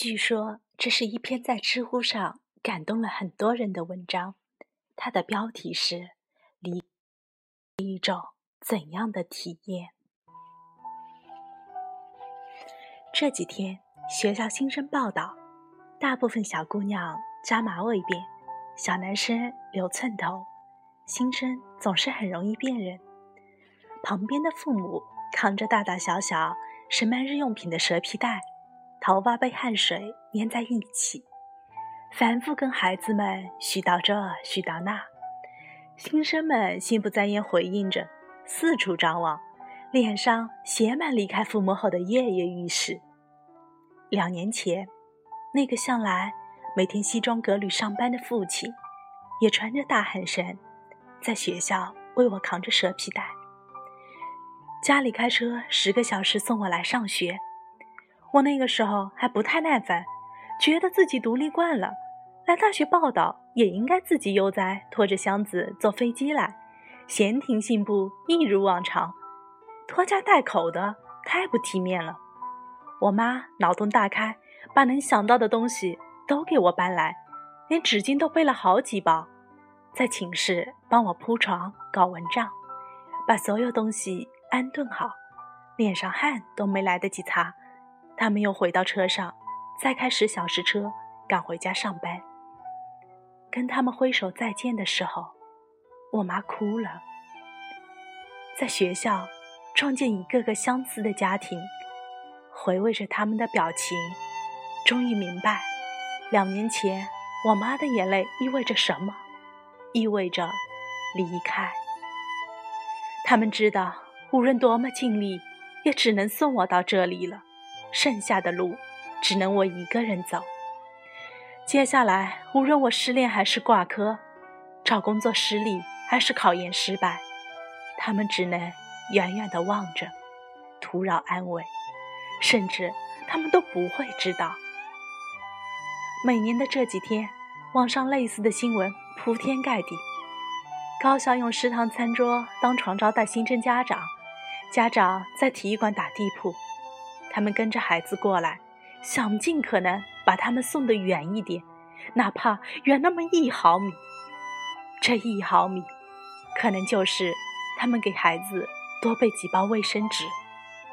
据说这是一篇在知乎上感动了很多人的文章，它的标题是“离一种怎样的体验”。这几天学校新生报道，大部分小姑娘扎马尾辫，小男生留寸头，新生总是很容易辨认。旁边的父母扛着大大小小盛满日用品的蛇皮袋。头发被汗水粘在一起，反复跟孩子们絮叨这絮叨那。新生们心不在焉回应着，四处张望，脸上写满离开父母后的跃跃欲试。两年前，那个向来每天西装革履上班的父亲，也穿着大汗衫，在学校为我扛着蛇皮袋，家里开车十个小时送我来上学。我那个时候还不太耐烦，觉得自己独立惯了，来大学报道也应该自己悠哉拖着箱子坐飞机来，闲庭信步一如往常，拖家带口的太不体面了。我妈脑洞大开，把能想到的东西都给我搬来，连纸巾都备了好几包，在寝室帮我铺床搞蚊帐，把所有东西安顿好，脸上汗都没来得及擦。他们又回到车上，再开十小时车赶回家上班。跟他们挥手再见的时候，我妈哭了。在学校撞见一个个相似的家庭，回味着他们的表情，终于明白，两年前我妈的眼泪意味着什么，意味着离开。他们知道，无论多么尽力，也只能送我到这里了。剩下的路，只能我一个人走。接下来，无论我失恋还是挂科，找工作失利还是考研失败，他们只能远远地望着，徒劳安慰，甚至他们都不会知道。每年的这几天，网上类似的新闻铺天盖地：高校用食堂餐桌当床招待新生家长，家长在体育馆打地铺。他们跟着孩子过来，想尽可能把他们送得远一点，哪怕远那么一毫米。这一毫米，可能就是他们给孩子多备几包卫生纸，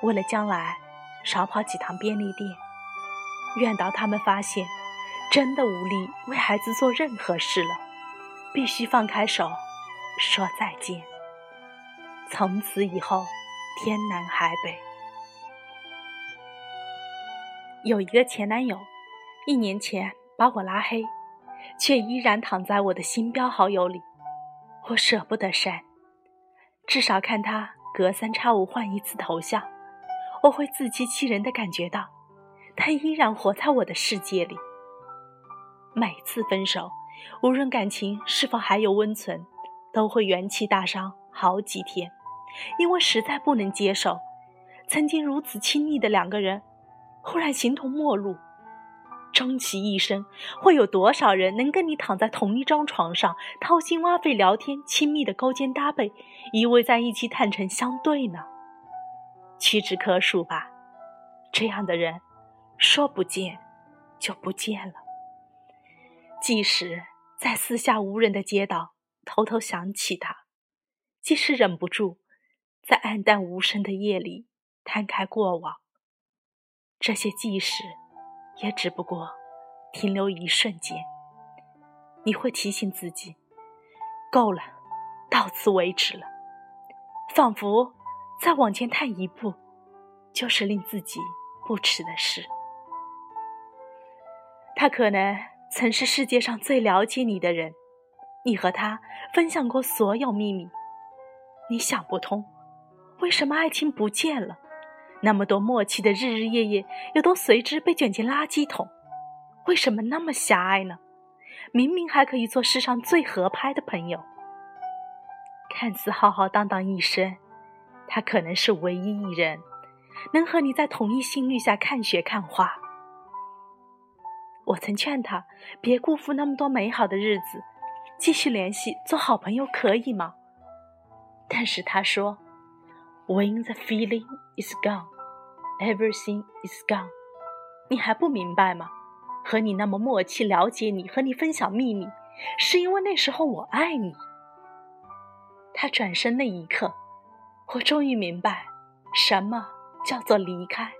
为了将来少跑几趟便利店。愿到他们发现真的无力为孩子做任何事了，必须放开手，说再见。从此以后，天南海北。有一个前男友，一年前把我拉黑，却依然躺在我的星标好友里。我舍不得删，至少看他隔三差五换一次头像，我会自欺欺人的感觉到，他依然活在我的世界里。每次分手，无论感情是否还有温存，都会元气大伤好几天，因为实在不能接受，曾经如此亲密的两个人。忽然形同陌路，终其一生，会有多少人能跟你躺在同一张床上，掏心挖肺聊天，亲密的勾肩搭背，依偎在一起，坦诚相对呢？屈指可数吧。这样的人，说不见就不见了。即使在四下无人的街道偷偷想起他，即使忍不住在暗淡无声的夜里摊开过往。这些记事，也只不过停留一瞬间。你会提醒自己，够了，到此为止了。仿佛再往前踏一步，就是令自己不耻的事。他可能曾是世界上最了解你的人，你和他分享过所有秘密。你想不通，为什么爱情不见了？那么多默契的日日夜夜，又都随之被卷进垃圾桶，为什么那么狭隘呢？明明还可以做世上最合拍的朋友。看似浩浩荡荡一生，他可能是唯一一人，能和你在同一心率下看雪看花。我曾劝他别辜负那么多美好的日子，继续联系做好朋友可以吗？但是他说：“When the feeling is gone。” Everything is gone。你还不明白吗？和你那么默契，了解你，和你分享秘密，是因为那时候我爱你。他转身那一刻，我终于明白，什么叫做离开。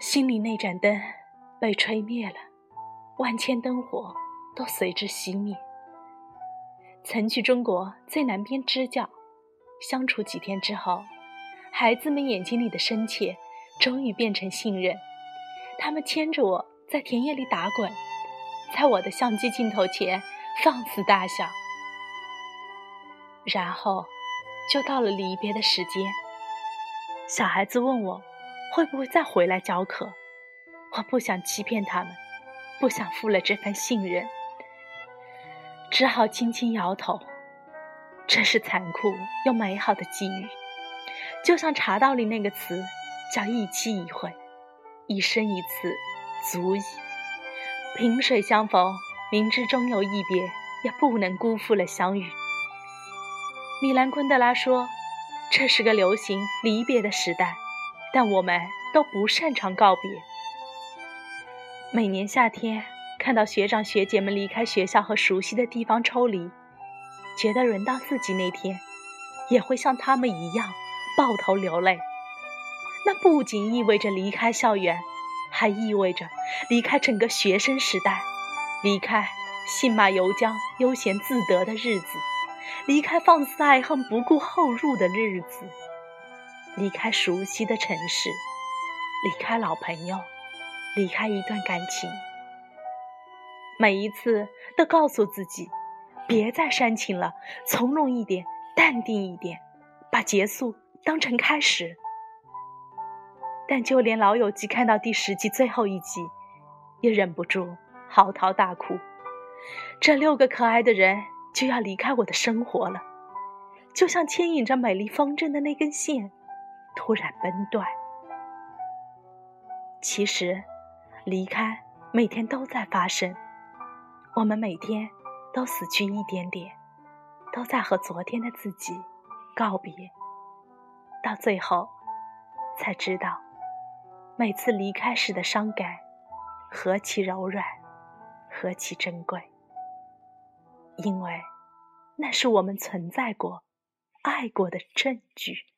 心里那盏灯被吹灭了，万千灯火都随之熄灭。曾去中国最南边支教，相处几天之后，孩子们眼睛里的深切，终于变成信任。他们牵着我在田野里打滚，在我的相机镜头前放肆大笑。然后，就到了离别的时间。小孩子问我，会不会再回来教课？我不想欺骗他们，不想负了这份信任，只好轻轻摇头。这是残酷又美好的际遇，就像茶道里那个词，叫一期一会。一生一次，足矣。萍水相逢，明知终有一别，也不能辜负了相遇。米兰昆德拉说：“这是个流行离别的时代，但我们都不擅长告别。”每年夏天，看到学长学姐们离开学校和熟悉的地方抽离，觉得轮到自己那天，也会像他们一样抱头流泪。那不仅意味着离开校园，还意味着离开整个学生时代，离开信马由缰、悠闲自得的日子，离开放肆爱恨、不顾后入的日子，离开熟悉的城市，离开老朋友，离开一段感情。每一次都告诉自己，别再煽情了，从容一点，淡定一点，把结束当成开始。但就连老友记看到第十集最后一集，也忍不住嚎啕大哭。这六个可爱的人就要离开我的生活了，就像牵引着美丽风筝的那根线，突然崩断。其实，离开每天都在发生，我们每天都死去一点点，都在和昨天的自己告别，到最后才知道。每次离开时的伤感，何其柔软，何其珍贵。因为，那是我们存在过、爱过的证据。